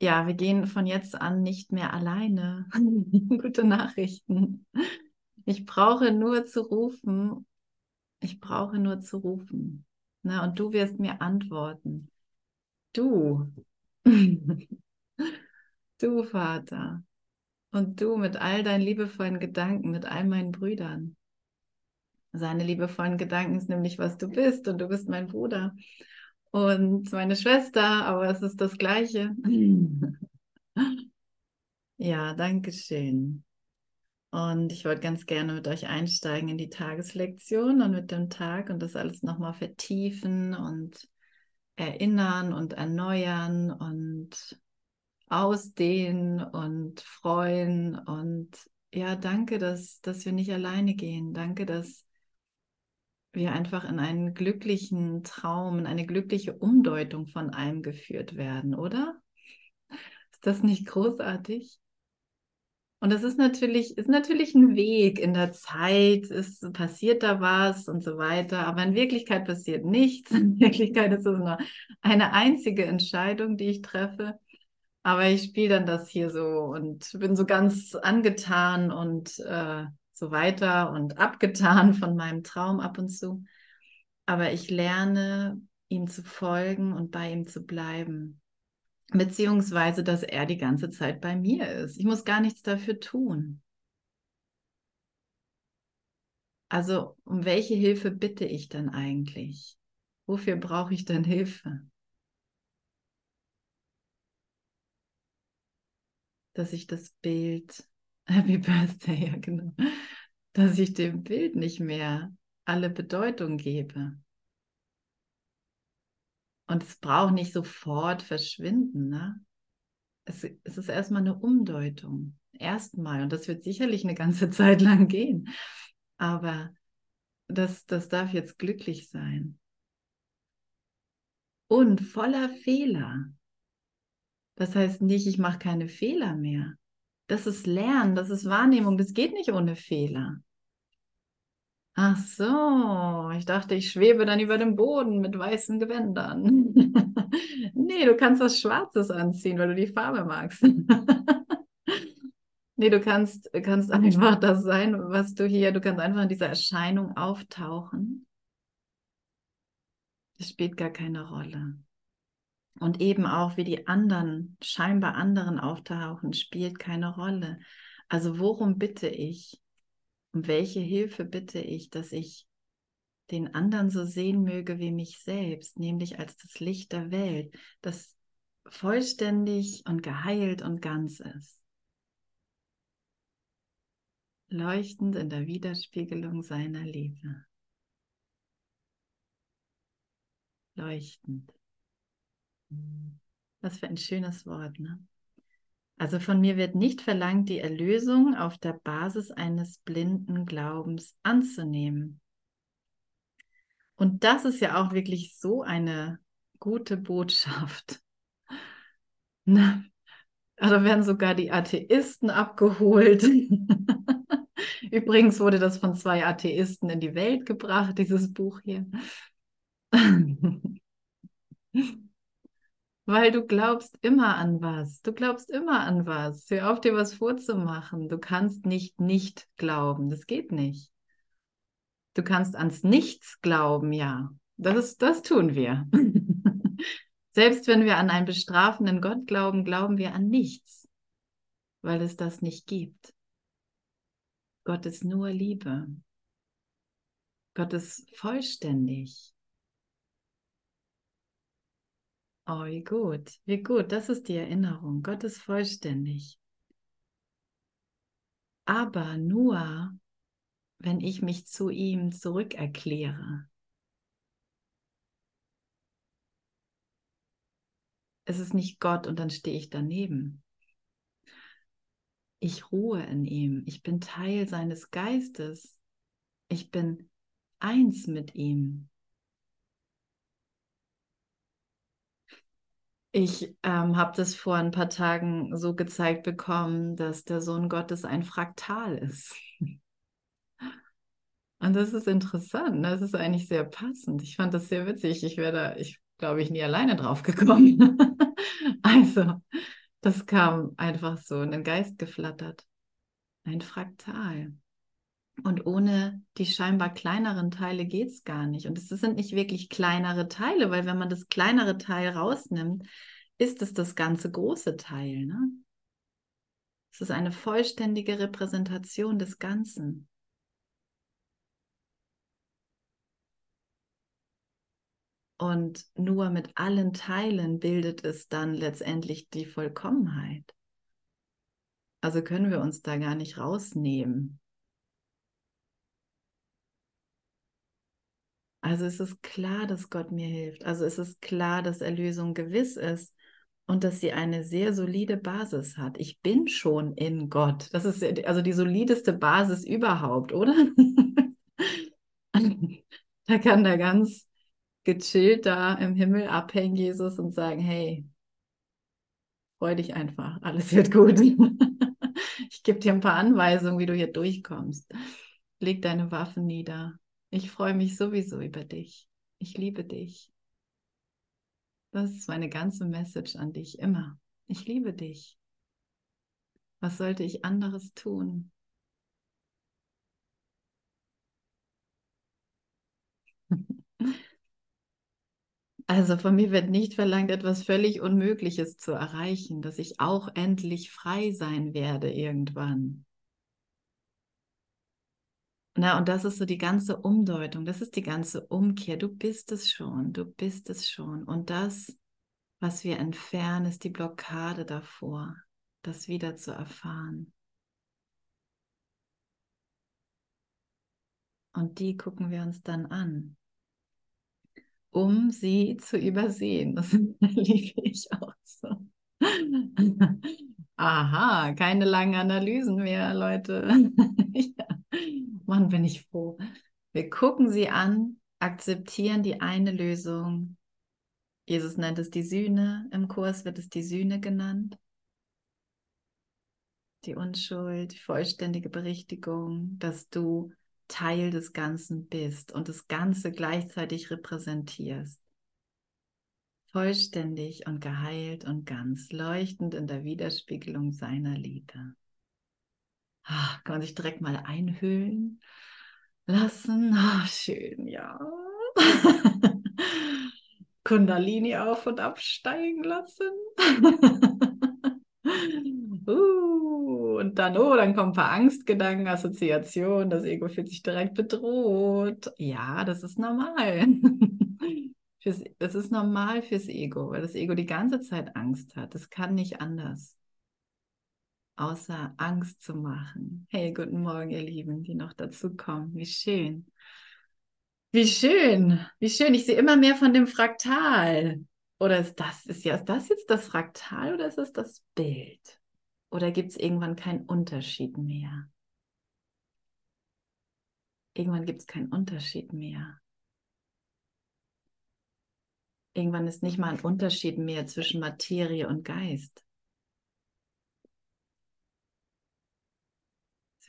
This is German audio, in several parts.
ja, wir gehen von jetzt an nicht mehr alleine. Gute Nachrichten. Ich brauche nur zu rufen. Ich brauche nur zu rufen. Na, und du wirst mir antworten. Du. du, Vater. Und du mit all deinen liebevollen Gedanken, mit all meinen Brüdern. Seine liebevollen Gedanken ist nämlich, was du bist. Und du bist mein Bruder und meine Schwester, aber es ist das Gleiche. ja, danke schön. Und ich wollte ganz gerne mit euch einsteigen in die Tageslektion und mit dem Tag und das alles nochmal vertiefen und erinnern und erneuern und ausdehnen und freuen. Und ja, danke, dass, dass wir nicht alleine gehen. Danke, dass wir einfach in einen glücklichen Traum, in eine glückliche Umdeutung von allem geführt werden, oder? Ist das nicht großartig? Und das ist natürlich, ist natürlich ein Weg in der Zeit, es passiert da was und so weiter, aber in Wirklichkeit passiert nichts. In Wirklichkeit ist es nur eine einzige Entscheidung, die ich treffe. Aber ich spiele dann das hier so und bin so ganz angetan und äh, so weiter und abgetan von meinem Traum ab und zu. Aber ich lerne, ihm zu folgen und bei ihm zu bleiben. Beziehungsweise, dass er die ganze Zeit bei mir ist. Ich muss gar nichts dafür tun. Also, um welche Hilfe bitte ich dann eigentlich? Wofür brauche ich denn Hilfe? Dass ich das Bild Happy Birthday, ja genau. Dass ich dem Bild nicht mehr alle Bedeutung gebe. Und es braucht nicht sofort verschwinden. Ne? Es, es ist erstmal eine Umdeutung. Erstmal. Und das wird sicherlich eine ganze Zeit lang gehen. Aber das, das darf jetzt glücklich sein. Und voller Fehler. Das heißt nicht, ich mache keine Fehler mehr. Das ist Lernen, das ist Wahrnehmung, das geht nicht ohne Fehler. Ach so, ich dachte, ich schwebe dann über dem Boden mit weißen Gewändern. nee, du kannst was Schwarzes anziehen, weil du die Farbe magst. nee, du kannst, kannst einfach das sein, was du hier, du kannst einfach in dieser Erscheinung auftauchen. Das spielt gar keine Rolle. Und eben auch, wie die anderen, scheinbar anderen auftauchen, spielt keine Rolle. Also worum bitte ich? Um welche Hilfe bitte ich, dass ich den anderen so sehen möge wie mich selbst, nämlich als das Licht der Welt, das vollständig und geheilt und ganz ist. Leuchtend in der Widerspiegelung seiner Liebe. Leuchtend. Was für ein schönes Wort, ne? Also von mir wird nicht verlangt, die Erlösung auf der Basis eines blinden Glaubens anzunehmen. Und das ist ja auch wirklich so eine gute Botschaft. Na, da werden sogar die Atheisten abgeholt. Übrigens wurde das von zwei Atheisten in die Welt gebracht, dieses Buch hier. Weil du glaubst immer an was. Du glaubst immer an was. Hör auf, dir was vorzumachen. Du kannst nicht nicht glauben. Das geht nicht. Du kannst ans Nichts glauben, ja. Das, ist, das tun wir. Selbst wenn wir an einen bestrafenden Gott glauben, glauben wir an nichts, weil es das nicht gibt. Gott ist nur Liebe. Gott ist vollständig. Oh, wie gut, wie gut, das ist die Erinnerung. Gott ist vollständig. Aber nur, wenn ich mich zu ihm zurückerkläre. Es ist nicht Gott und dann stehe ich daneben. Ich ruhe in ihm. Ich bin Teil seines Geistes. Ich bin eins mit ihm. Ich ähm, habe das vor ein paar Tagen so gezeigt bekommen, dass der Sohn Gottes ein Fraktal ist. Und das ist interessant, ne? das ist eigentlich sehr passend. Ich fand das sehr witzig. Ich wäre da, ich glaube ich, nie alleine drauf gekommen. also, Das kam einfach so in den Geist geflattert. Ein Fraktal. Und ohne die scheinbar kleineren Teile geht es gar nicht. Und es sind nicht wirklich kleinere Teile, weil wenn man das kleinere Teil rausnimmt, ist es das ganze große Teil. Ne? Es ist eine vollständige Repräsentation des Ganzen. Und nur mit allen Teilen bildet es dann letztendlich die Vollkommenheit. Also können wir uns da gar nicht rausnehmen. Also es ist klar, dass Gott mir hilft. Also es ist klar, dass Erlösung gewiss ist und dass sie eine sehr solide Basis hat. Ich bin schon in Gott. Das ist also die solideste Basis überhaupt, oder? da kann da ganz gechillt da im Himmel abhängen, Jesus, und sagen, hey, freu dich einfach, alles wird gut. ich gebe dir ein paar Anweisungen, wie du hier durchkommst. Leg deine Waffen nieder. Ich freue mich sowieso über dich. Ich liebe dich. Das ist meine ganze Message an dich immer. Ich liebe dich. Was sollte ich anderes tun? Also von mir wird nicht verlangt, etwas völlig Unmögliches zu erreichen, dass ich auch endlich frei sein werde irgendwann. Na, und das ist so die ganze Umdeutung, das ist die ganze Umkehr. Du bist es schon, du bist es schon. Und das, was wir entfernen, ist die Blockade davor, das wieder zu erfahren. Und die gucken wir uns dann an, um sie zu übersehen. Das liebe ich auch so. Aha, keine langen Analysen mehr, Leute. ja. Mann, bin ich froh. Wir gucken sie an, akzeptieren die eine Lösung. Jesus nennt es die Sühne, im Kurs wird es die Sühne genannt. Die Unschuld, die vollständige Berichtigung, dass du Teil des Ganzen bist und das Ganze gleichzeitig repräsentierst. Vollständig und geheilt und ganz, leuchtend in der Widerspiegelung seiner Liebe. Ach, kann man sich direkt mal einhüllen lassen. Ach, schön, ja. Kundalini auf und absteigen lassen. uh, und dann, oh, dann kommen ein paar Angstgedanken, Assoziationen, das Ego fühlt sich direkt bedroht. Ja, das ist normal. fürs, das ist normal fürs Ego, weil das Ego die ganze Zeit Angst hat. Das kann nicht anders außer Angst zu machen. Hey, guten Morgen, ihr Lieben, die noch dazu kommen. Wie schön. Wie schön, wie schön. Ich sehe immer mehr von dem Fraktal. Oder ist das, ist ja, ist das jetzt das Fraktal oder ist es das Bild? Oder gibt es irgendwann keinen Unterschied mehr? Irgendwann gibt es keinen Unterschied mehr. Irgendwann ist nicht mal ein Unterschied mehr zwischen Materie und Geist.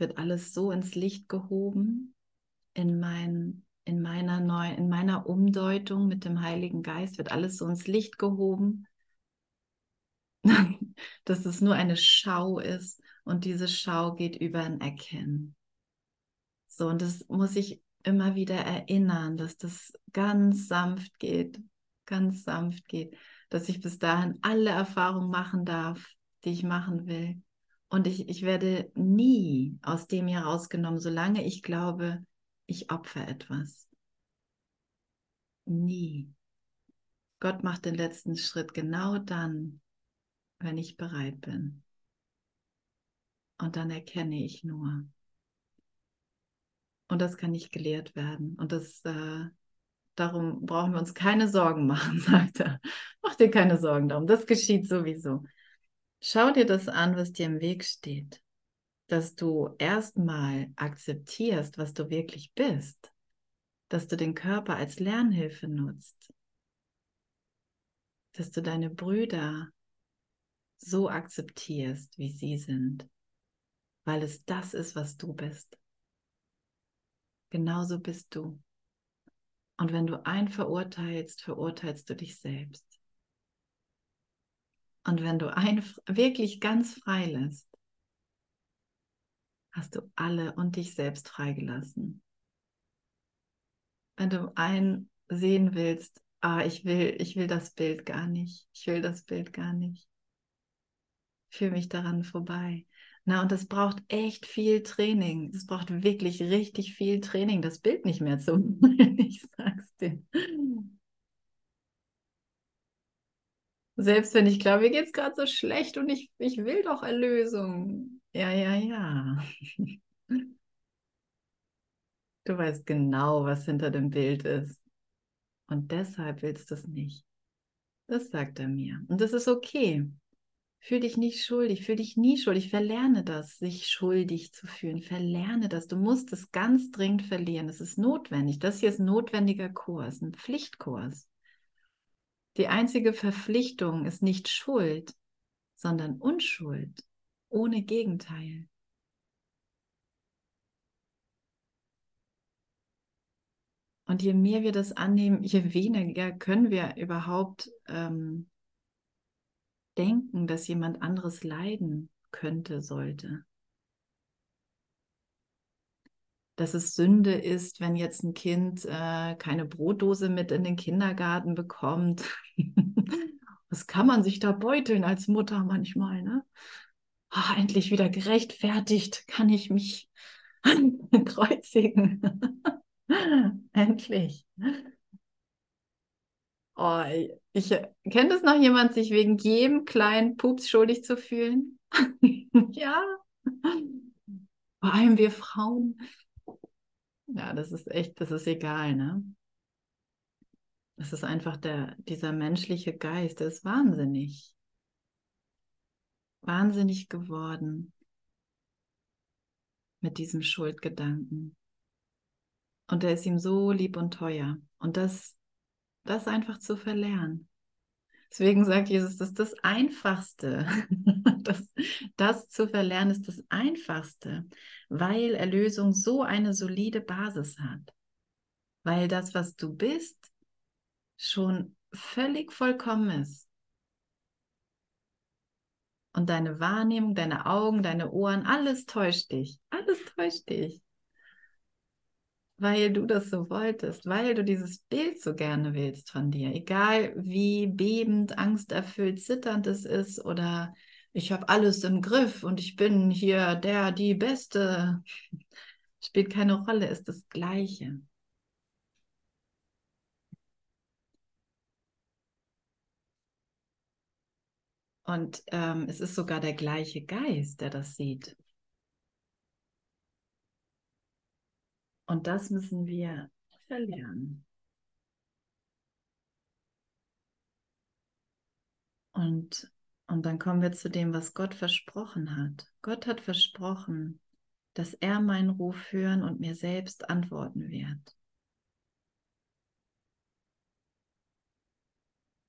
wird alles so ins Licht gehoben in, mein, in, meiner Neu in meiner Umdeutung mit dem Heiligen Geist, wird alles so ins Licht gehoben, dass es nur eine Schau ist und diese Schau geht über ein Erkennen. So, und das muss ich immer wieder erinnern, dass das ganz sanft geht, ganz sanft geht, dass ich bis dahin alle Erfahrungen machen darf, die ich machen will und ich, ich werde nie aus dem herausgenommen, solange ich glaube, ich opfer etwas. Nie. Gott macht den letzten Schritt genau dann, wenn ich bereit bin. Und dann erkenne ich nur. Und das kann nicht gelehrt werden. Und das, äh, darum brauchen wir uns keine Sorgen machen, sagt er. Mach dir keine Sorgen darum. Das geschieht sowieso. Schau dir das an, was dir im Weg steht. Dass du erstmal akzeptierst, was du wirklich bist. Dass du den Körper als Lernhilfe nutzt. Dass du deine Brüder so akzeptierst, wie sie sind. Weil es das ist, was du bist. Genauso bist du. Und wenn du einen verurteilst, verurteilst du dich selbst. Und wenn du einen wirklich ganz frei lässt, hast du alle und dich selbst freigelassen. Wenn du einen sehen willst, ah, ich will, ich will das Bild gar nicht, ich will das Bild gar nicht. Fühle mich daran vorbei. Na, und das braucht echt viel Training. Es braucht wirklich richtig viel Training, das Bild nicht mehr zu. Ich sag's dir. Selbst wenn ich glaube, mir geht's gerade so schlecht und ich, ich will doch Erlösung. Ja, ja, ja. Du weißt genau, was hinter dem Bild ist. Und deshalb willst du es nicht. Das sagt er mir. Und das ist okay. Fühl dich nicht schuldig, fühl dich nie schuldig. Verlerne das, sich schuldig zu fühlen. Verlerne das. Du musst es ganz dringend verlieren. Es ist notwendig. Das hier ist ein notwendiger Kurs, ein Pflichtkurs. Die einzige Verpflichtung ist nicht Schuld, sondern Unschuld, ohne Gegenteil. Und je mehr wir das annehmen, je weniger können wir überhaupt ähm, denken, dass jemand anderes leiden könnte, sollte. Dass es Sünde ist, wenn jetzt ein Kind äh, keine Brotdose mit in den Kindergarten bekommt. Was kann man sich da beuteln als Mutter manchmal, ne? Ach, endlich wieder gerechtfertigt, kann ich mich kreuzigen. endlich. Oh, ich kennt es noch jemand, sich wegen jedem kleinen Pups schuldig zu fühlen? ja. Vor allem wir Frauen. Ja, das ist echt, das ist egal, ne? Das ist einfach der, dieser menschliche Geist, der ist wahnsinnig. Wahnsinnig geworden mit diesem Schuldgedanken. Und der ist ihm so lieb und teuer. Und das das einfach zu verlernen. Deswegen sagt Jesus, das ist das Einfachste. Das, das zu verlernen ist das Einfachste, weil Erlösung so eine solide Basis hat. Weil das, was du bist, schon völlig vollkommen ist. Und deine Wahrnehmung, deine Augen, deine Ohren, alles täuscht dich. Alles täuscht dich weil du das so wolltest, weil du dieses Bild so gerne willst von dir, egal wie bebend, angsterfüllt, zitternd es ist oder ich habe alles im Griff und ich bin hier der, die Beste, spielt keine Rolle, ist das Gleiche. Und ähm, es ist sogar der gleiche Geist, der das sieht. Und das müssen wir verlernen. Und, und dann kommen wir zu dem, was Gott versprochen hat. Gott hat versprochen, dass er meinen Ruf hören und mir selbst antworten wird.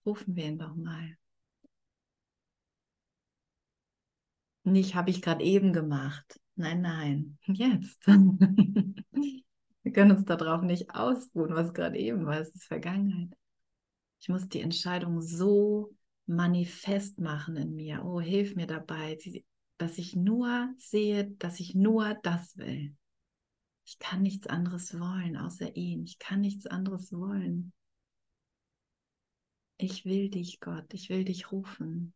Rufen wir ihn doch mal. Nicht habe ich gerade eben gemacht. Nein, nein, jetzt. Wir können uns darauf nicht ausruhen, was gerade eben war. Es ist Vergangenheit. Ich muss die Entscheidung so manifest machen in mir. Oh, hilf mir dabei, dass ich nur sehe, dass ich nur das will. Ich kann nichts anderes wollen, außer ihn. Ich kann nichts anderes wollen. Ich will dich, Gott. Ich will dich rufen.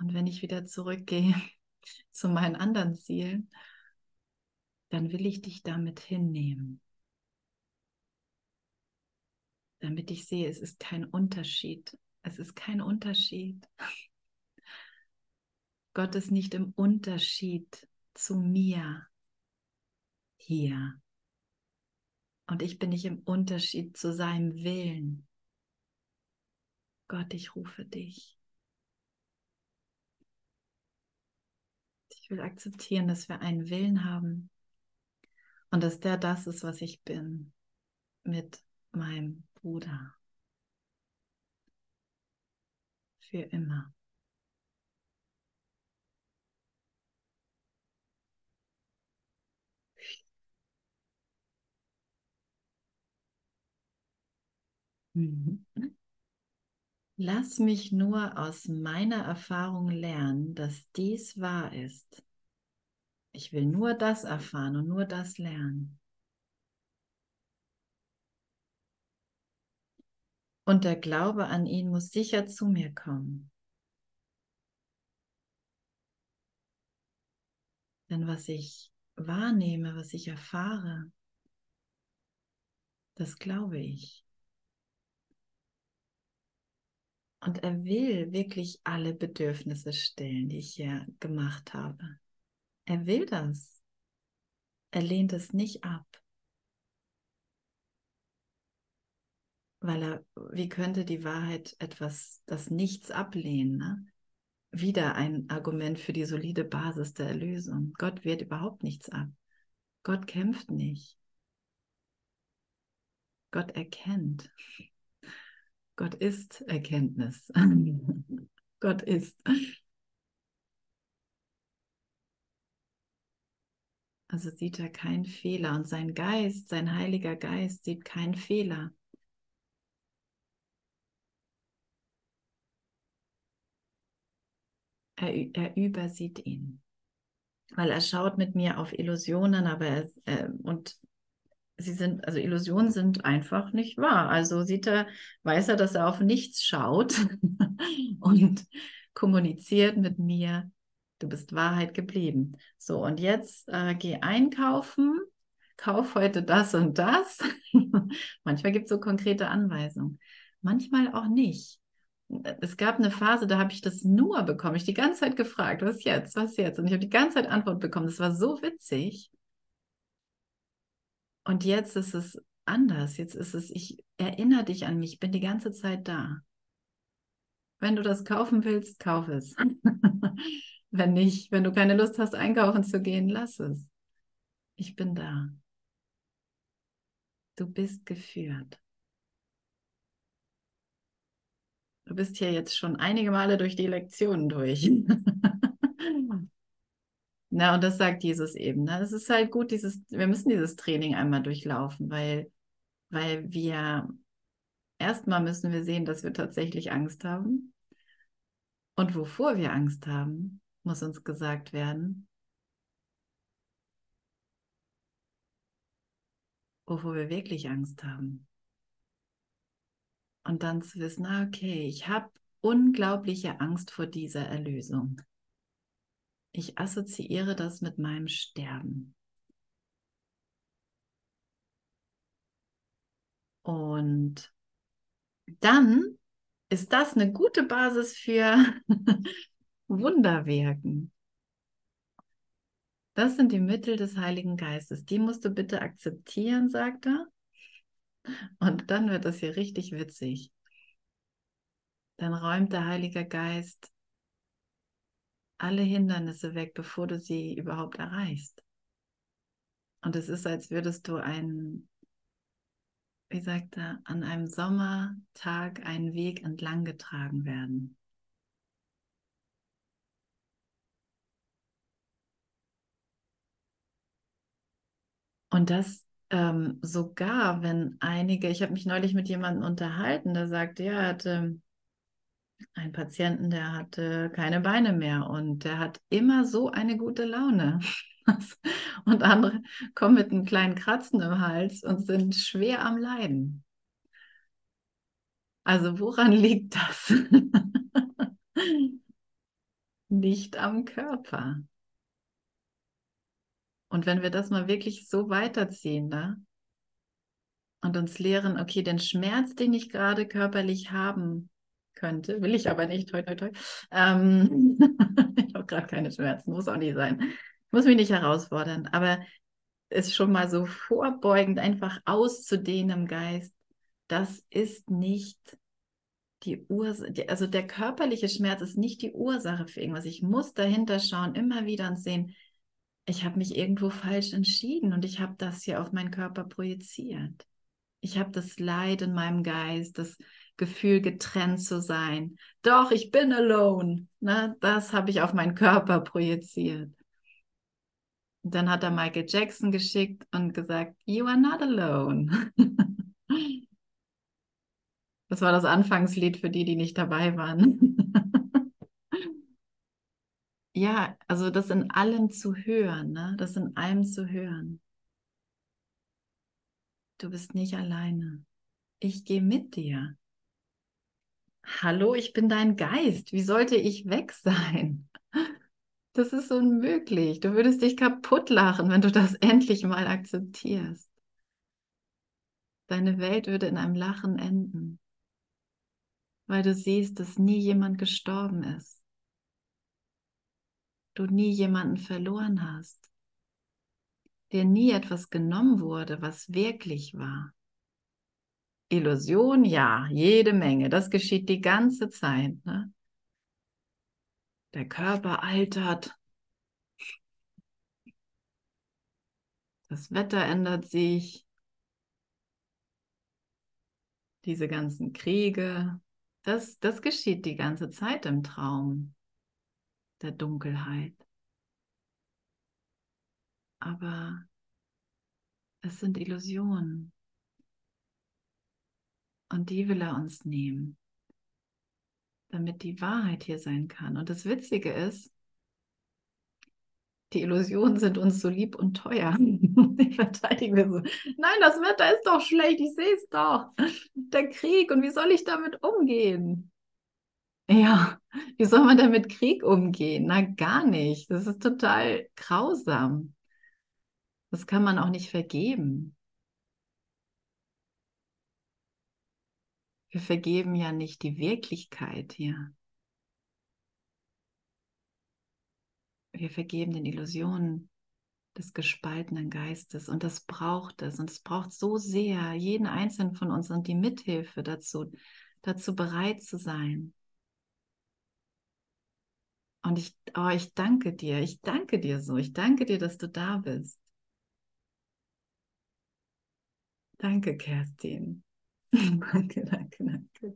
Und wenn ich wieder zurückgehe zu meinen anderen Zielen, dann will ich dich damit hinnehmen. Damit ich sehe, es ist kein Unterschied. Es ist kein Unterschied. Gott ist nicht im Unterschied zu mir hier. Und ich bin nicht im Unterschied zu seinem Willen. Gott, ich rufe dich. Ich will akzeptieren, dass wir einen Willen haben und dass der das ist, was ich bin mit meinem Bruder. Für immer. Mhm. Lass mich nur aus meiner Erfahrung lernen, dass dies wahr ist. Ich will nur das erfahren und nur das lernen. Und der Glaube an ihn muss sicher zu mir kommen. Denn was ich wahrnehme, was ich erfahre, das glaube ich. Und er will wirklich alle Bedürfnisse stillen, die ich hier gemacht habe. Er will das. Er lehnt es nicht ab. Weil er, wie könnte die Wahrheit etwas, das Nichts ablehnen? Ne? Wieder ein Argument für die solide Basis der Erlösung. Gott wehrt überhaupt nichts ab. Gott kämpft nicht. Gott erkennt. Gott ist Erkenntnis. Gott ist. Also sieht er keinen Fehler und sein Geist, sein Heiliger Geist sieht keinen Fehler. Er, er übersieht ihn, weil er schaut mit mir auf Illusionen, aber er, äh, und sie sind, also Illusionen sind einfach nicht wahr. Also sieht er, weiß er, dass er auf nichts schaut und kommuniziert mit mir. Du bist Wahrheit geblieben. So, und jetzt äh, geh einkaufen, kauf heute das und das. Manchmal gibt es so konkrete Anweisungen, manchmal auch nicht. Es gab eine Phase, da habe ich das nur bekommen. Ich die ganze Zeit gefragt, was jetzt, was jetzt? Und ich habe die ganze Zeit Antwort bekommen. Das war so witzig. Und jetzt ist es anders. Jetzt ist es, ich erinnere dich an mich, bin die ganze Zeit da. Wenn du das kaufen willst, kauf es. wenn nicht, wenn du keine Lust hast, einkaufen zu gehen, lass es. Ich bin da. Du bist geführt. Du bist hier jetzt schon einige Male durch die Lektionen durch. Na, und das sagt Jesus eben. Ne? Es ist halt gut, dieses, wir müssen dieses Training einmal durchlaufen, weil, weil wir erstmal müssen wir sehen, dass wir tatsächlich Angst haben. Und wovor wir Angst haben, muss uns gesagt werden. Wovor wir wirklich Angst haben. Und dann zu wissen, ah, okay, ich habe unglaubliche Angst vor dieser Erlösung. Ich assoziiere das mit meinem Sterben. Und dann ist das eine gute Basis für Wunderwirken. Das sind die Mittel des Heiligen Geistes. Die musst du bitte akzeptieren, sagt er. Und dann wird das hier richtig witzig. Dann räumt der Heilige Geist alle Hindernisse weg, bevor du sie überhaupt erreichst. Und es ist, als würdest du einen, wie sagt er, an einem Sommertag einen Weg entlang getragen werden. Und das ähm, sogar, wenn einige, ich habe mich neulich mit jemandem unterhalten, der sagte, ja, er hatte einen Patienten, der hatte keine Beine mehr und der hat immer so eine gute Laune. und andere kommen mit einem kleinen Kratzen im Hals und sind schwer am Leiden. Also woran liegt das? Nicht am Körper. Und wenn wir das mal wirklich so weiterziehen, ne? und uns lehren, okay, den Schmerz, den ich gerade körperlich haben könnte, will ich aber nicht, toi, toi, toi. Ähm, ich habe gerade keine Schmerzen, muss auch nicht sein. Ich muss mich nicht herausfordern, aber es schon mal so vorbeugend einfach auszudehnen im Geist, das ist nicht die Ursache, also der körperliche Schmerz ist nicht die Ursache für irgendwas. Ich muss dahinter schauen, immer wieder und sehen, ich habe mich irgendwo falsch entschieden und ich habe das hier auf meinen Körper projiziert. Ich habe das Leid in meinem Geist, das Gefühl, getrennt zu sein. Doch, ich bin alone. Ne? Das habe ich auf meinen Körper projiziert. Und dann hat er Michael Jackson geschickt und gesagt, You are not alone. Das war das Anfangslied für die, die nicht dabei waren. ja, also das in allem zu hören, ne? das in allem zu hören. Du bist nicht alleine. Ich gehe mit dir. Hallo, ich bin dein Geist. Wie sollte ich weg sein? Das ist unmöglich. Du würdest dich kaputt lachen, wenn du das endlich mal akzeptierst. Deine Welt würde in einem Lachen enden weil du siehst, dass nie jemand gestorben ist. Du nie jemanden verloren hast. Dir nie etwas genommen wurde, was wirklich war. Illusion, ja, jede Menge. Das geschieht die ganze Zeit. Ne? Der Körper altert. Das Wetter ändert sich. Diese ganzen Kriege, das, das geschieht die ganze Zeit im Traum der Dunkelheit. Aber es sind Illusionen. Und die will er uns nehmen, damit die Wahrheit hier sein kann. Und das Witzige ist, die Illusionen sind uns so lieb und teuer. Die verteidigen wir so. Nein, das Wetter ist doch schlecht, ich sehe es doch. Der Krieg und wie soll ich damit umgehen? Ja, wie soll man denn mit Krieg umgehen? Na, gar nicht. Das ist total grausam. Das kann man auch nicht vergeben. Wir vergeben ja nicht die Wirklichkeit hier. Wir vergeben den Illusionen des gespaltenen Geistes und das braucht es und es braucht so sehr jeden einzelnen von uns und die Mithilfe dazu, dazu bereit zu sein. Und ich, oh, ich danke dir, ich danke dir so, ich danke dir, dass du da bist. Danke, Kerstin. Danke, danke, danke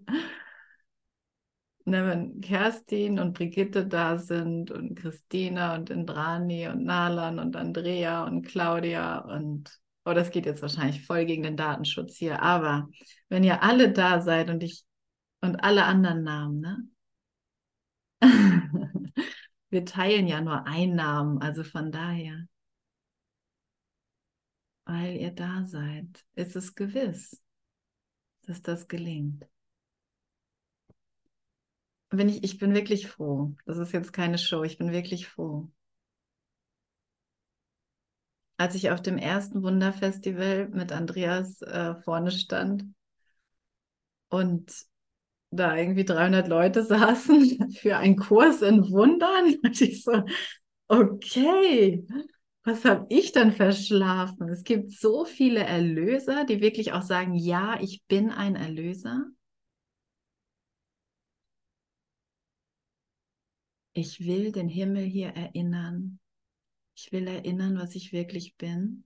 ne, wenn Kerstin und Brigitte da sind und Christina und Indrani und Nalan und Andrea und Claudia und oh, das geht jetzt wahrscheinlich voll gegen den Datenschutz hier, aber wenn ihr alle da seid und ich und alle anderen Namen, ne? Wir teilen ja nur einen Namen, also von daher. Weil ihr da seid, ist es gewiss, dass das gelingt bin ich, ich bin wirklich froh. Das ist jetzt keine Show, ich bin wirklich froh. Als ich auf dem ersten Wunderfestival mit Andreas äh, vorne stand und da irgendwie 300 Leute saßen für einen Kurs in Wundern, dachte ich so, okay, was habe ich dann verschlafen? Es gibt so viele Erlöser, die wirklich auch sagen, ja, ich bin ein Erlöser. Ich will den Himmel hier erinnern. Ich will erinnern, was ich wirklich bin.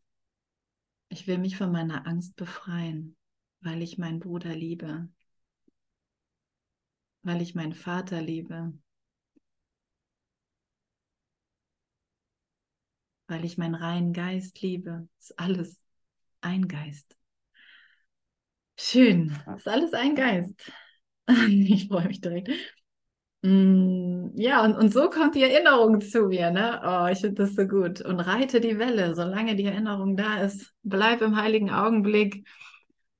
Ich will mich von meiner Angst befreien, weil ich meinen Bruder liebe, weil ich meinen Vater liebe, weil ich meinen reinen Geist liebe. Ist alles ein Geist. Schön, ist alles ein Geist. Ich freue mich direkt. Mm, ja, und, und so kommt die Erinnerung zu mir, ne? Oh, ich finde das so gut. Und reite die Welle, solange die Erinnerung da ist. Bleib im heiligen Augenblick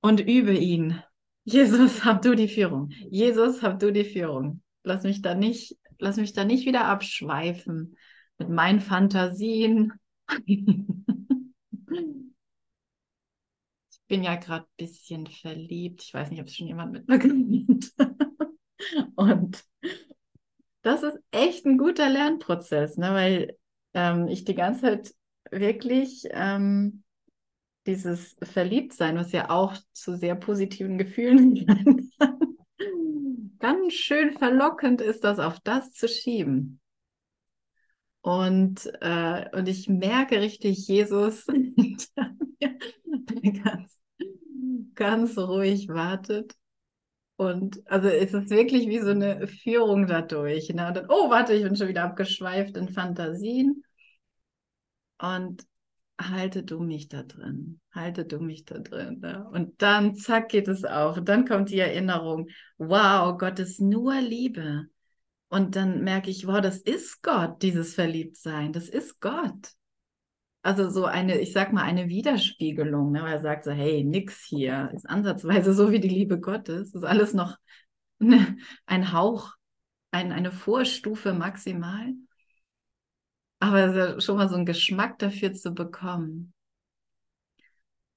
und übe ihn. Jesus, hab du die Führung. Jesus, hab du die Führung. Lass mich da nicht, lass mich da nicht wieder abschweifen mit meinen Fantasien. ich bin ja gerade ein bisschen verliebt. Ich weiß nicht, ob es schon jemand mitbekommt. Und das ist echt ein guter Lernprozess, ne? weil ähm, ich die ganze Zeit wirklich ähm, dieses Verliebtsein, was ja auch zu sehr positiven Gefühlen ganz schön verlockend ist, das auf das zu schieben. Und, äh, und ich merke richtig, Jesus ganz, ganz ruhig wartet und also es ist wirklich wie so eine Führung dadurch. Ne? Und dann, oh, warte, ich bin schon wieder abgeschweift in Fantasien. Und halte du mich da drin. halte du mich da drin. Ne? Und dann, zack, geht es auf. Und dann kommt die Erinnerung, wow, Gott ist nur Liebe. Und dann merke ich, wow, das ist Gott, dieses Verliebtsein. Das ist Gott. Also so eine, ich sag mal, eine Widerspiegelung. Ne? Er sagt so, hey, nix hier. Ist ansatzweise so wie die Liebe Gottes. Ist alles noch ne, ein Hauch, ein, eine Vorstufe maximal. Aber ja schon mal so ein Geschmack dafür zu bekommen.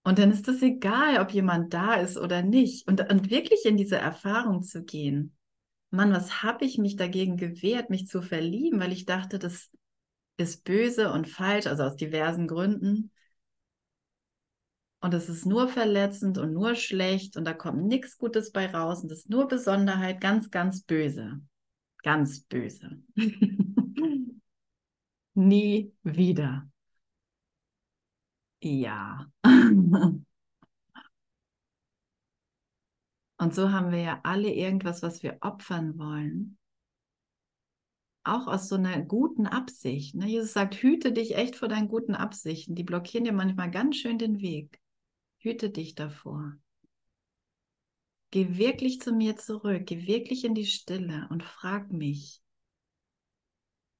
Und dann ist es egal, ob jemand da ist oder nicht. Und, und wirklich in diese Erfahrung zu gehen. Mann, was habe ich mich dagegen gewehrt, mich zu verlieben, weil ich dachte, das ist böse und falsch, also aus diversen Gründen. Und es ist nur verletzend und nur schlecht und da kommt nichts Gutes bei raus und das ist nur Besonderheit, ganz, ganz böse. Ganz böse. Nie wieder. Ja. Und so haben wir ja alle irgendwas, was wir opfern wollen. Auch aus so einer guten Absicht. Ne? Jesus sagt, hüte dich echt vor deinen guten Absichten. Die blockieren dir manchmal ganz schön den Weg. Hüte dich davor. Geh wirklich zu mir zurück. Geh wirklich in die Stille und frag mich.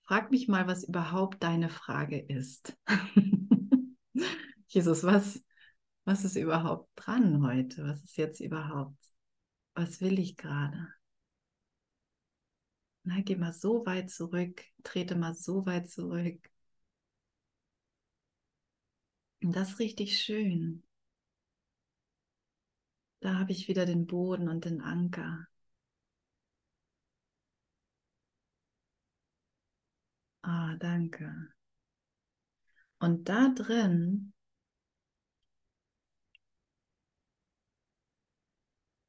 Frag mich mal, was überhaupt deine Frage ist. Jesus, was, was ist überhaupt dran heute? Was ist jetzt überhaupt? Was will ich gerade? Na, geh mal so weit zurück, trete mal so weit zurück. Und das ist richtig schön. Da habe ich wieder den Boden und den Anker. Ah, danke. Und da drin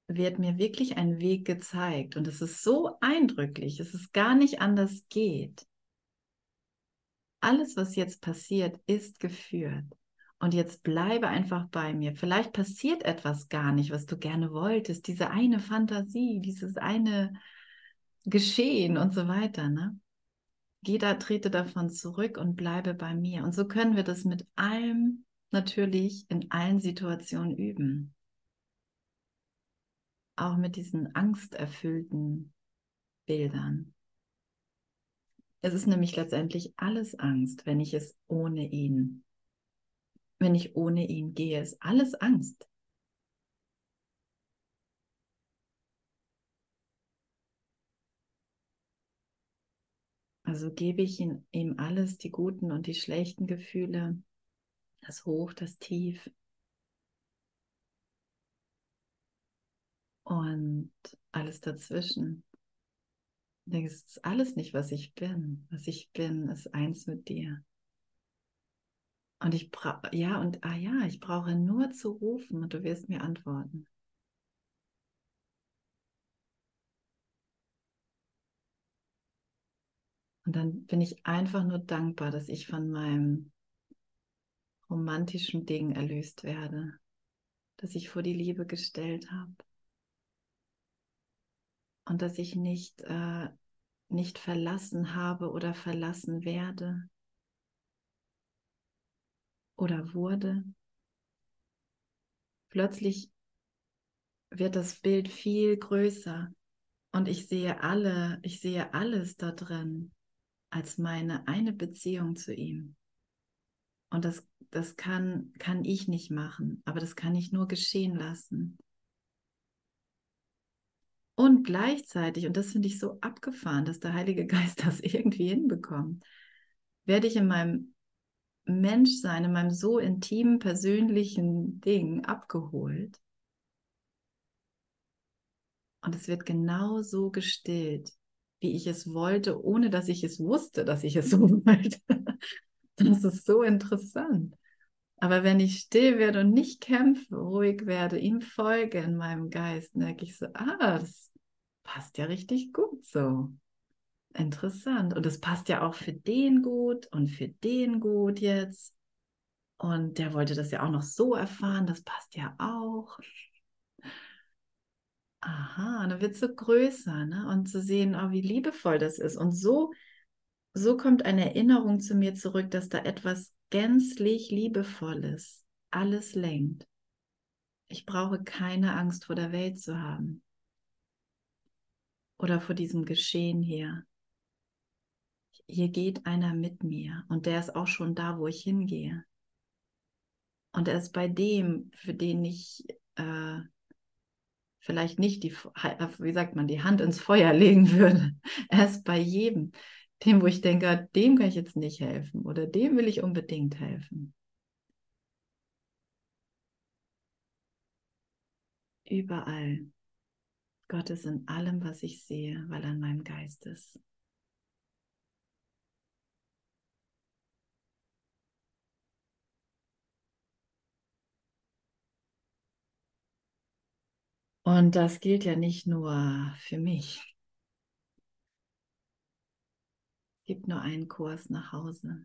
wird mir wirklich ein Weg gezeigt. Und es ist so eindrücklich, dass es gar nicht anders geht. Alles, was jetzt passiert, ist geführt. Und jetzt bleibe einfach bei mir. Vielleicht passiert etwas gar nicht, was du gerne wolltest. Diese eine Fantasie, dieses eine Geschehen und so weiter. Ne? Geh da, trete davon zurück und bleibe bei mir. Und so können wir das mit allem natürlich in allen Situationen üben auch mit diesen angsterfüllten Bildern. Es ist nämlich letztendlich alles Angst, wenn ich es ohne ihn, wenn ich ohne ihn gehe, ist alles Angst. Also gebe ich ihm, alles, die guten und die schlechten Gefühle, das Hoch, das Tief, und alles dazwischen. Ich denke, es ist alles nicht, was ich bin. Was ich bin, ist eins mit dir. Und ich brauche, ja, und ah ja, ich brauche nur zu rufen und du wirst mir antworten. Und dann bin ich einfach nur dankbar, dass ich von meinem romantischen Ding erlöst werde, dass ich vor die Liebe gestellt habe und dass ich nicht, äh, nicht verlassen habe oder verlassen werde oder wurde. Plötzlich wird das Bild viel größer und ich sehe alle, ich sehe alles da drin als meine eine Beziehung zu ihm. Und das, das kann, kann ich nicht machen, aber das kann ich nur geschehen lassen. Und gleichzeitig, und das finde ich so abgefahren, dass der Heilige Geist das irgendwie hinbekommt, werde ich in meinem Menschsein, in meinem so intimen, persönlichen Ding abgeholt. Und es wird genau so gestillt, wie ich es wollte, ohne dass ich es wusste, dass ich es so wollte. Das ist so interessant. Aber wenn ich still werde und nicht kämpfe, ruhig werde, ihm folge in meinem Geist, merke ich so, ah, das passt ja richtig gut so. Interessant. Und es passt ja auch für den gut und für den gut jetzt. Und der wollte das ja auch noch so erfahren, das passt ja auch. Aha, dann wird es so größer, ne? Und zu sehen, oh, wie liebevoll das ist. Und so, so kommt eine Erinnerung zu mir zurück, dass da etwas gänzlich Liebevolles alles lenkt. Ich brauche keine Angst vor der Welt zu haben oder vor diesem Geschehen hier. Hier geht einer mit mir und der ist auch schon da, wo ich hingehe. Und er ist bei dem, für den ich äh, vielleicht nicht die, wie sagt man, die Hand ins Feuer legen würde. Er ist bei jedem, dem, wo ich denke, dem kann ich jetzt nicht helfen oder dem will ich unbedingt helfen. Überall. Gott ist in allem, was ich sehe, weil er in meinem Geist ist. Und das gilt ja nicht nur für mich. Es gibt nur einen Kurs nach Hause.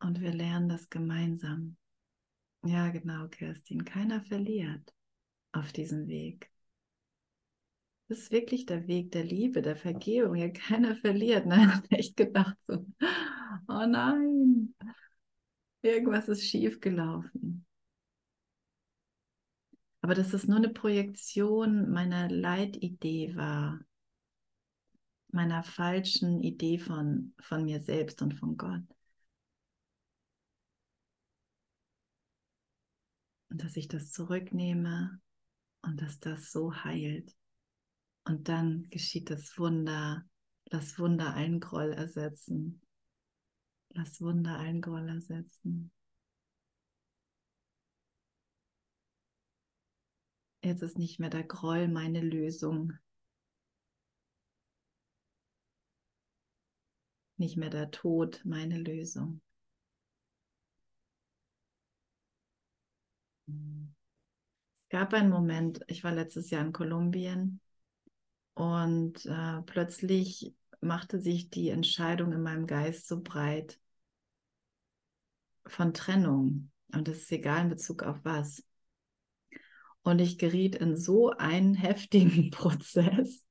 Und wir lernen das gemeinsam. Ja, genau, Kerstin. Keiner verliert auf diesem Weg. Das ist wirklich der Weg der Liebe, der Vergebung. Ja, keiner verliert. Ne? Ich echt gedacht so, oh nein, irgendwas ist schief gelaufen. Aber dass es nur eine Projektion meiner Leitidee war, meiner falschen Idee von, von mir selbst und von Gott. Und dass ich das zurücknehme und dass das so heilt. Und dann geschieht das Wunder, das Wunder allen Groll ersetzen. Das Wunder allen Groll ersetzen. Jetzt ist nicht mehr der Groll meine Lösung. Nicht mehr der Tod meine Lösung. Es gab einen Moment, ich war letztes Jahr in Kolumbien und äh, plötzlich machte sich die Entscheidung in meinem Geist so breit von Trennung. Und das ist egal in Bezug auf was. Und ich geriet in so einen heftigen Prozess,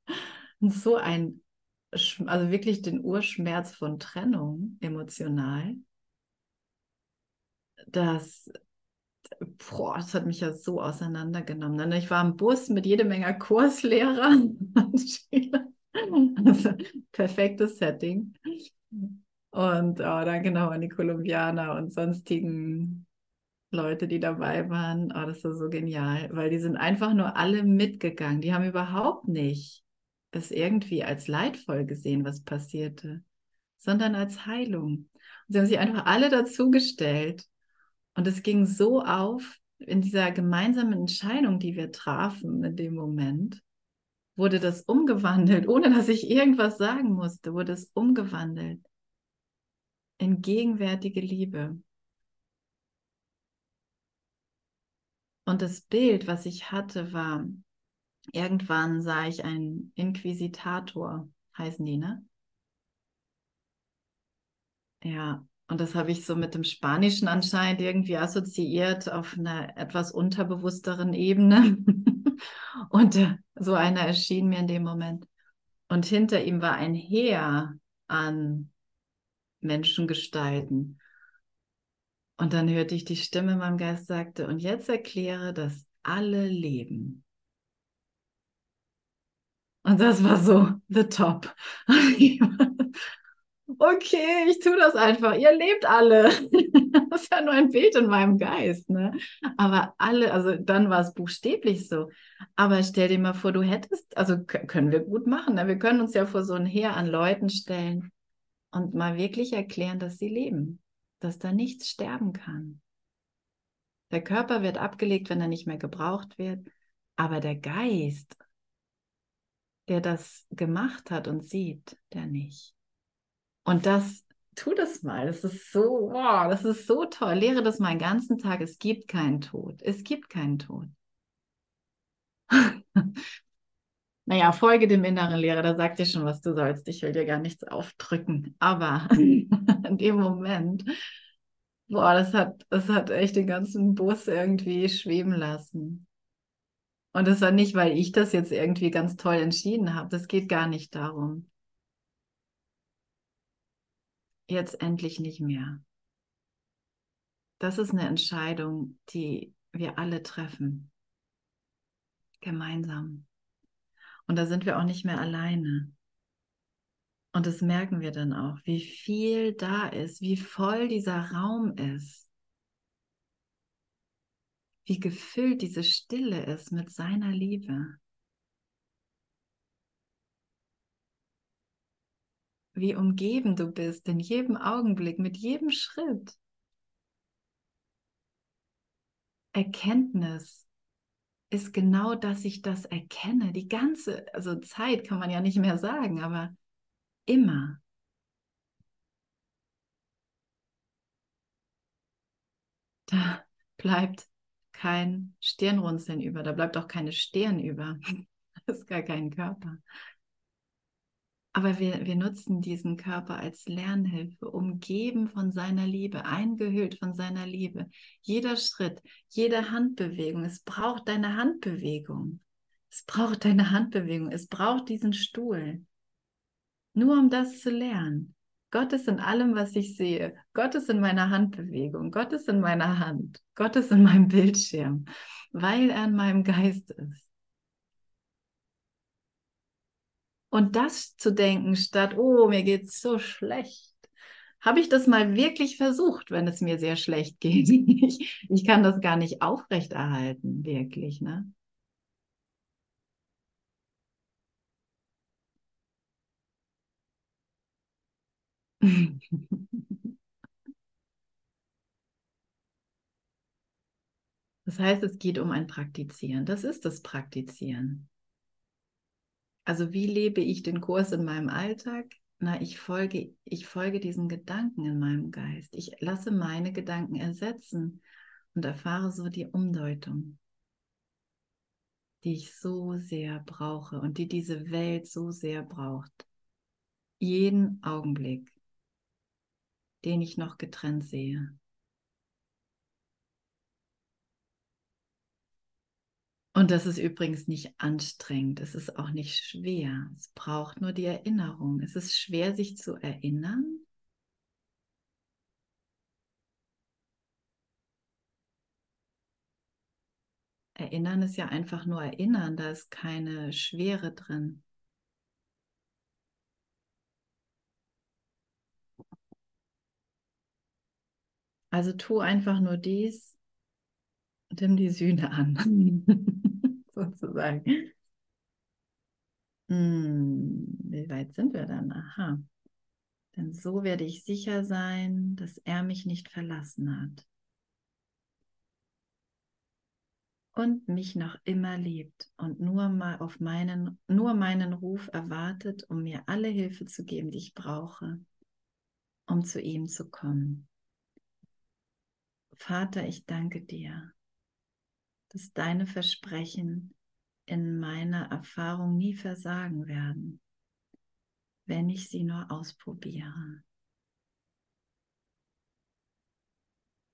in so ein, also wirklich den Urschmerz von Trennung emotional, dass, boah, das hat mich ja so auseinandergenommen. Ich war im Bus mit jede Menge Kurslehrern. Also, perfektes Setting. Und oh, dann genau an die Kolumbianer und sonstigen Leute, die dabei waren. Oh, das war so genial, weil die sind einfach nur alle mitgegangen. Die haben überhaupt nicht es irgendwie als leidvoll gesehen, was passierte, sondern als Heilung. Und sie haben sich einfach alle dazugestellt. Und es ging so auf in dieser gemeinsamen Entscheidung, die wir trafen in dem Moment, wurde das umgewandelt, ohne dass ich irgendwas sagen musste, wurde es umgewandelt in gegenwärtige Liebe. Und das Bild, was ich hatte, war, irgendwann sah ich einen Inquisitator, heißen die, ne? Ja, und das habe ich so mit dem Spanischen anscheinend irgendwie assoziiert auf einer etwas unterbewussteren Ebene. und äh, so einer erschien mir in dem Moment. Und hinter ihm war ein Heer an Menschengestalten. Und dann hörte ich die Stimme in meinem Geist sagte, und jetzt erkläre, dass alle leben. Und das war so the top. okay, ich tue das einfach. Ihr lebt alle. Das ist ja nur ein Bild in meinem Geist. Ne? Aber alle, also dann war es buchstäblich so. Aber stell dir mal vor, du hättest, also können wir gut machen. Ne? Wir können uns ja vor so ein Heer an Leuten stellen und mal wirklich erklären, dass sie leben dass da nichts sterben kann. Der Körper wird abgelegt, wenn er nicht mehr gebraucht wird, aber der Geist, der das gemacht hat und sieht, der nicht. Und das, tu das mal, das ist so, wow, das ist so toll. Lehre das mal den ganzen Tag. Es gibt keinen Tod. Es gibt keinen Tod. naja, folge dem inneren Lehrer, da sagt dir schon, was du sollst. Ich will dir gar nichts aufdrücken. Aber in dem Moment, boah, das hat, das hat echt den ganzen Bus irgendwie schweben lassen. Und das war nicht, weil ich das jetzt irgendwie ganz toll entschieden habe. Das geht gar nicht darum. jetzt endlich nicht mehr. Das ist eine Entscheidung, die wir alle treffen. Gemeinsam. Und da sind wir auch nicht mehr alleine. Und das merken wir dann auch, wie viel da ist, wie voll dieser Raum ist, wie gefüllt diese Stille ist mit seiner Liebe. Wie umgeben du bist in jedem Augenblick, mit jedem Schritt. Erkenntnis ist genau, dass ich das erkenne. Die ganze, also Zeit kann man ja nicht mehr sagen, aber immer. Da bleibt kein Stirnrunzeln über, da bleibt auch keine Stirn über. Das ist gar kein Körper. Aber wir, wir nutzen diesen Körper als Lernhilfe, umgeben von seiner Liebe, eingehüllt von seiner Liebe. Jeder Schritt, jede Handbewegung, es braucht deine Handbewegung. Es braucht deine Handbewegung, es braucht diesen Stuhl. Nur um das zu lernen. Gott ist in allem, was ich sehe. Gott ist in meiner Handbewegung. Gott ist in meiner Hand. Gott ist in meinem Bildschirm, weil er in meinem Geist ist. Und das zu denken statt, oh, mir geht es so schlecht. Habe ich das mal wirklich versucht, wenn es mir sehr schlecht geht? Ich, ich kann das gar nicht aufrechterhalten, wirklich. Ne? Das heißt, es geht um ein Praktizieren. Das ist das Praktizieren. Also wie lebe ich den Kurs in meinem Alltag? Na, ich folge, ich folge diesen Gedanken in meinem Geist. Ich lasse meine Gedanken ersetzen und erfahre so die Umdeutung, die ich so sehr brauche und die diese Welt so sehr braucht. Jeden Augenblick, den ich noch getrennt sehe. Und das ist übrigens nicht anstrengend, es ist auch nicht schwer. Es braucht nur die Erinnerung. Es ist schwer, sich zu erinnern. Erinnern ist ja einfach nur erinnern, da ist keine Schwere drin. Also tu einfach nur dies, nimm die Sühne an. sozusagen. Hm, wie weit sind wir dann? Aha. Denn so werde ich sicher sein, dass er mich nicht verlassen hat. Und mich noch immer liebt und nur mal auf meinen, nur meinen Ruf erwartet, um mir alle Hilfe zu geben, die ich brauche, um zu ihm zu kommen. Vater, ich danke dir dass deine Versprechen in meiner Erfahrung nie versagen werden, wenn ich sie nur ausprobiere.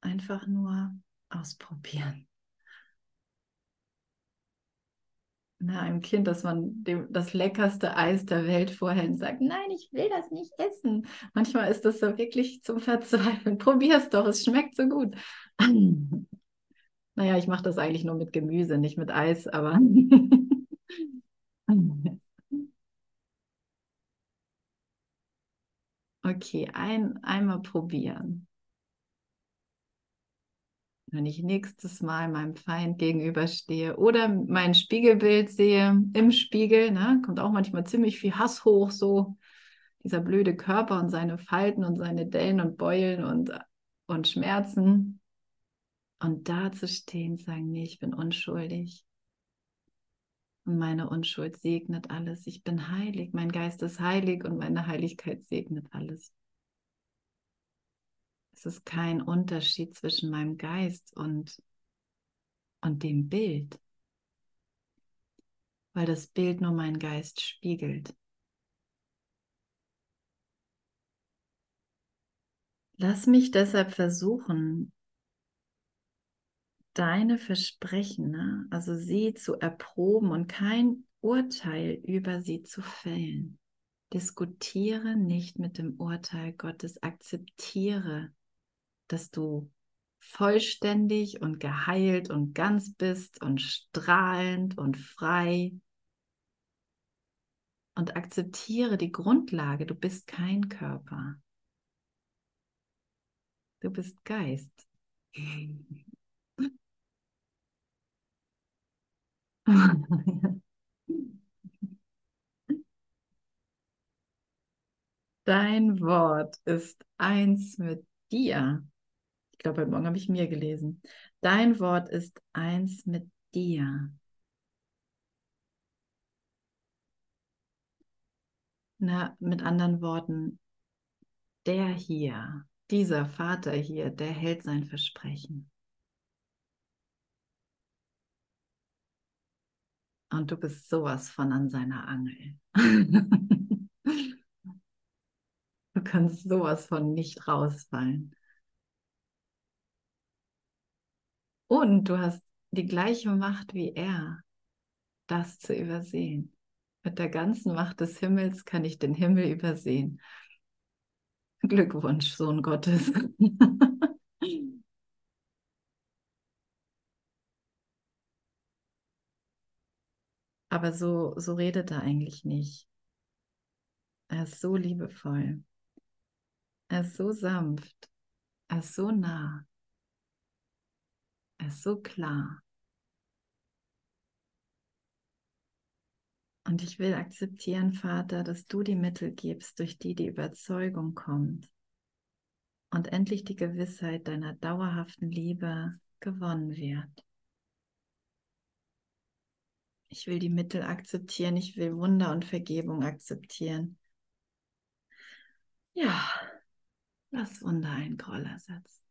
Einfach nur ausprobieren. Na, einem Kind, dass man dem das leckerste Eis der Welt vorhält und sagt, nein, ich will das nicht essen. Manchmal ist das so wirklich zum Verzweifeln. Probier es doch, es schmeckt so gut. Naja, ich mache das eigentlich nur mit Gemüse, nicht mit Eis, aber. okay, ein, einmal probieren. Wenn ich nächstes Mal meinem Feind gegenüberstehe oder mein Spiegelbild sehe im Spiegel, ne, kommt auch manchmal ziemlich viel Hass hoch, so dieser blöde Körper und seine Falten und seine Dellen und Beulen und, und Schmerzen. Und da zu stehen, sagen, nee, ich bin unschuldig. Und meine Unschuld segnet alles. Ich bin heilig. Mein Geist ist heilig und meine Heiligkeit segnet alles. Es ist kein Unterschied zwischen meinem Geist und, und dem Bild, weil das Bild nur meinen Geist spiegelt. Lass mich deshalb versuchen, deine Versprechen, ne? also sie zu erproben und kein Urteil über sie zu fällen. Diskutiere nicht mit dem Urteil Gottes, akzeptiere, dass du vollständig und geheilt und ganz bist und strahlend und frei. Und akzeptiere die Grundlage, du bist kein Körper. Du bist Geist. Dein Wort ist eins mit dir. Ich glaube, heute Morgen habe ich mir gelesen. Dein Wort ist eins mit dir. Na, mit anderen Worten, der hier, dieser Vater hier, der hält sein Versprechen. Und du bist sowas von an seiner Angel. du kannst sowas von nicht rausfallen. Und du hast die gleiche Macht wie er, das zu übersehen. Mit der ganzen Macht des Himmels kann ich den Himmel übersehen. Glückwunsch, Sohn Gottes. Aber so, so redet er eigentlich nicht. Er ist so liebevoll. Er ist so sanft. Er ist so nah. Er ist so klar. Und ich will akzeptieren, Vater, dass du die Mittel gibst, durch die die Überzeugung kommt und endlich die Gewissheit deiner dauerhaften Liebe gewonnen wird. Ich will die Mittel akzeptieren, ich will Wunder und Vergebung akzeptieren. Ja, lass Wunder ein Groll ersetzen.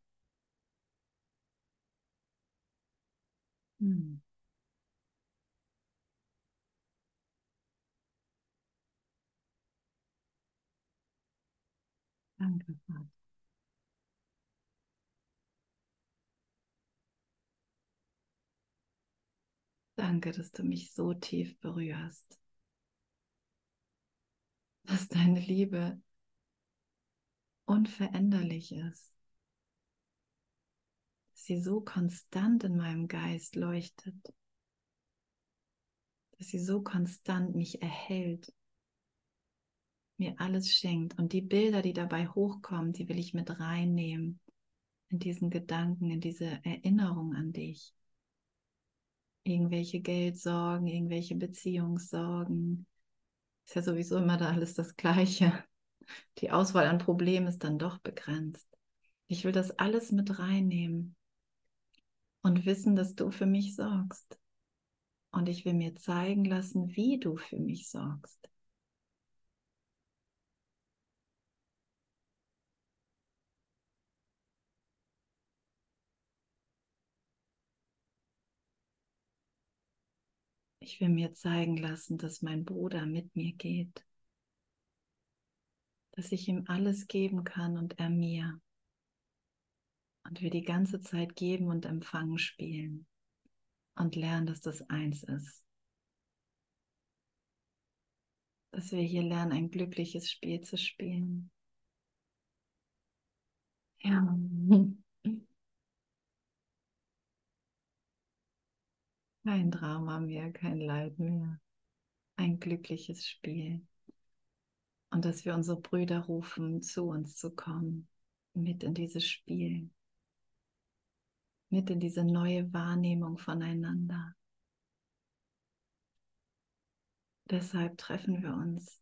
Hm. Danke, Vater. Danke, dass du mich so tief berührst. Dass deine Liebe unveränderlich ist. Dass sie so konstant in meinem Geist leuchtet. Dass sie so konstant mich erhält mir alles schenkt. Und die Bilder, die dabei hochkommen, die will ich mit reinnehmen in diesen Gedanken, in diese Erinnerung an dich. Irgendwelche Geldsorgen, irgendwelche Beziehungssorgen. Ist ja sowieso immer da alles das Gleiche. Die Auswahl an Problemen ist dann doch begrenzt. Ich will das alles mit reinnehmen und wissen, dass du für mich sorgst. Und ich will mir zeigen lassen, wie du für mich sorgst. Ich will mir zeigen lassen, dass mein Bruder mit mir geht, dass ich ihm alles geben kann und er mir. Und wir die ganze Zeit geben und empfangen spielen und lernen, dass das eins ist. Dass wir hier lernen, ein glückliches Spiel zu spielen. Ja. Kein Drama mehr, kein Leid mehr. Ein glückliches Spiel. Und dass wir unsere Brüder rufen, zu uns zu kommen, mit in dieses Spiel, mit in diese neue Wahrnehmung voneinander. Deshalb treffen wir uns.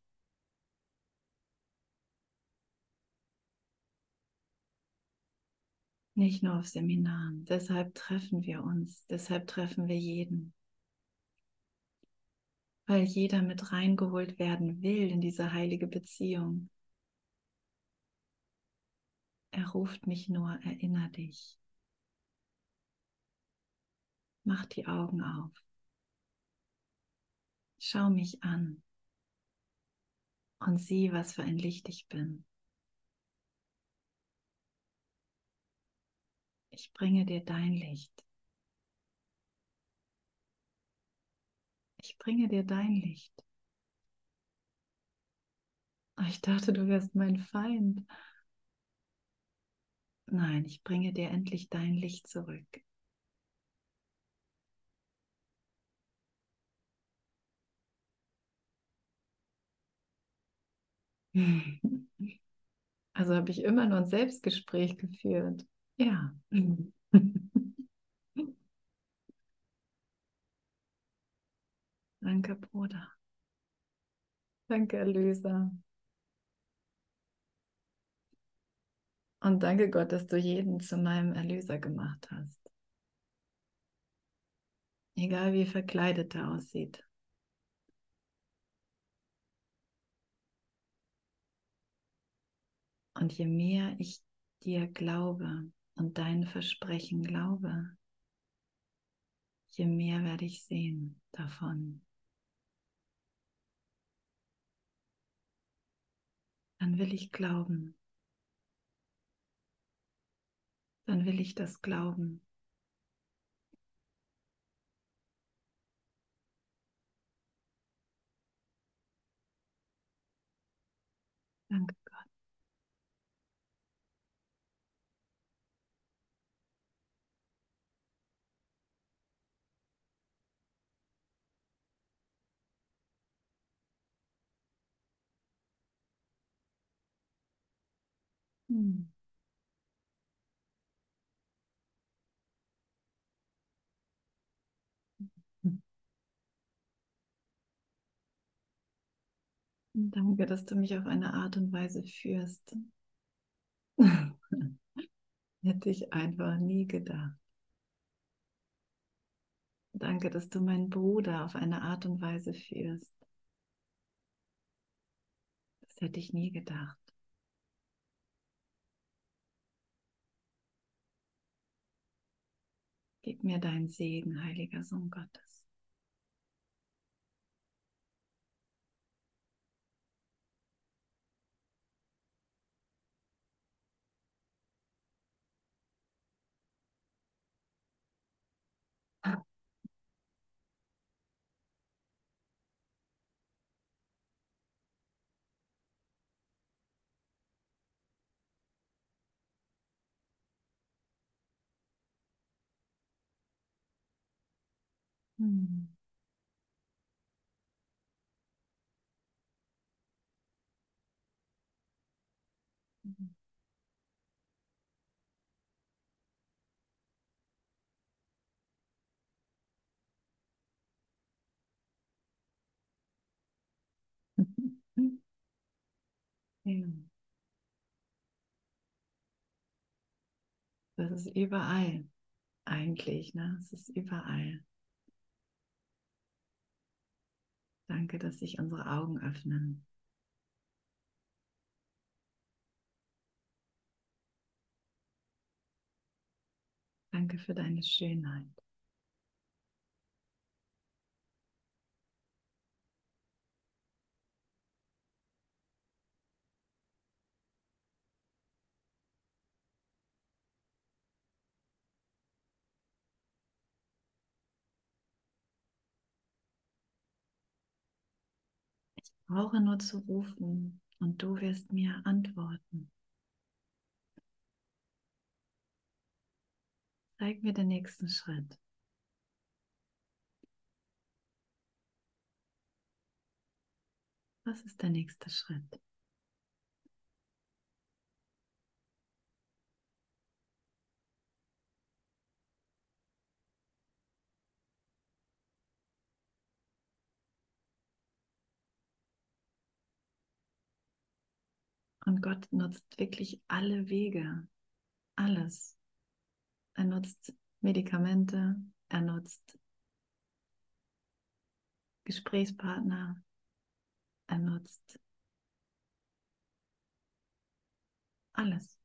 Nicht nur auf Seminaren. Deshalb treffen wir uns. Deshalb treffen wir jeden. Weil jeder mit reingeholt werden will in diese heilige Beziehung. Er ruft mich nur, erinner dich. Mach die Augen auf. Schau mich an und sieh, was für ein Licht ich bin. Ich bringe dir dein Licht. Ich bringe dir dein Licht. Oh, ich dachte, du wärst mein Feind. Nein, ich bringe dir endlich dein Licht zurück. Also habe ich immer nur ein Selbstgespräch geführt. Ja. Danke, Bruder. Danke, Erlöser. Und danke Gott, dass du jeden zu meinem Erlöser gemacht hast. Egal wie verkleidet er aussieht. Und je mehr ich dir glaube und dein Versprechen glaube, je mehr werde ich sehen davon. Dann will ich glauben. Dann will ich das glauben. Danke Hm. Danke, dass du mich auf eine Art und Weise führst. Hätte ich einfach nie gedacht. Danke, dass du meinen Bruder auf eine Art und Weise führst. Das hätte ich nie gedacht. Gib mir deinen Segen, heiliger Sohn Gottes. Hm. Das ist überall eigentlich, ne? Es ist überall. Danke, dass sich unsere Augen öffnen. Danke für deine Schönheit. Brauche nur zu rufen und du wirst mir antworten. Zeig mir den nächsten Schritt. Was ist der nächste Schritt? Und Gott nutzt wirklich alle Wege, alles. Er nutzt Medikamente, er nutzt Gesprächspartner, er nutzt alles.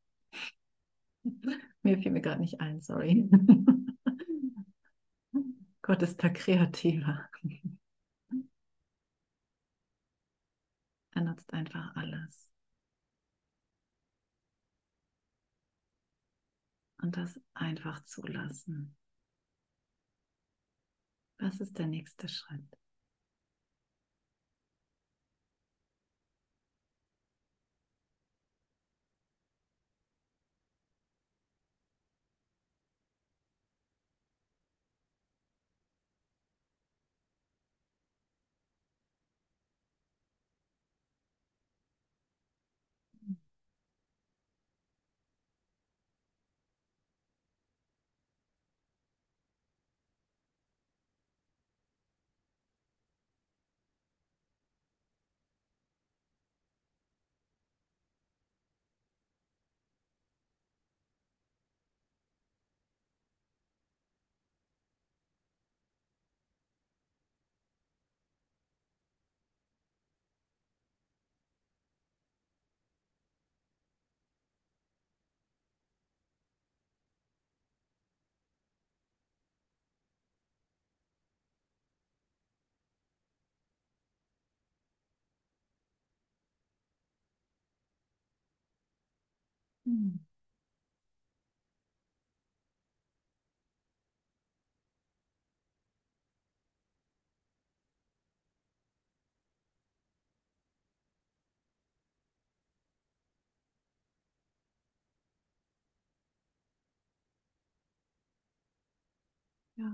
Mir fiel mir gerade nicht ein, sorry. Gott ist da kreativer. Er nutzt einfach alles. Und das einfach zulassen. Was ist der nächste Schritt? Hm. Ja,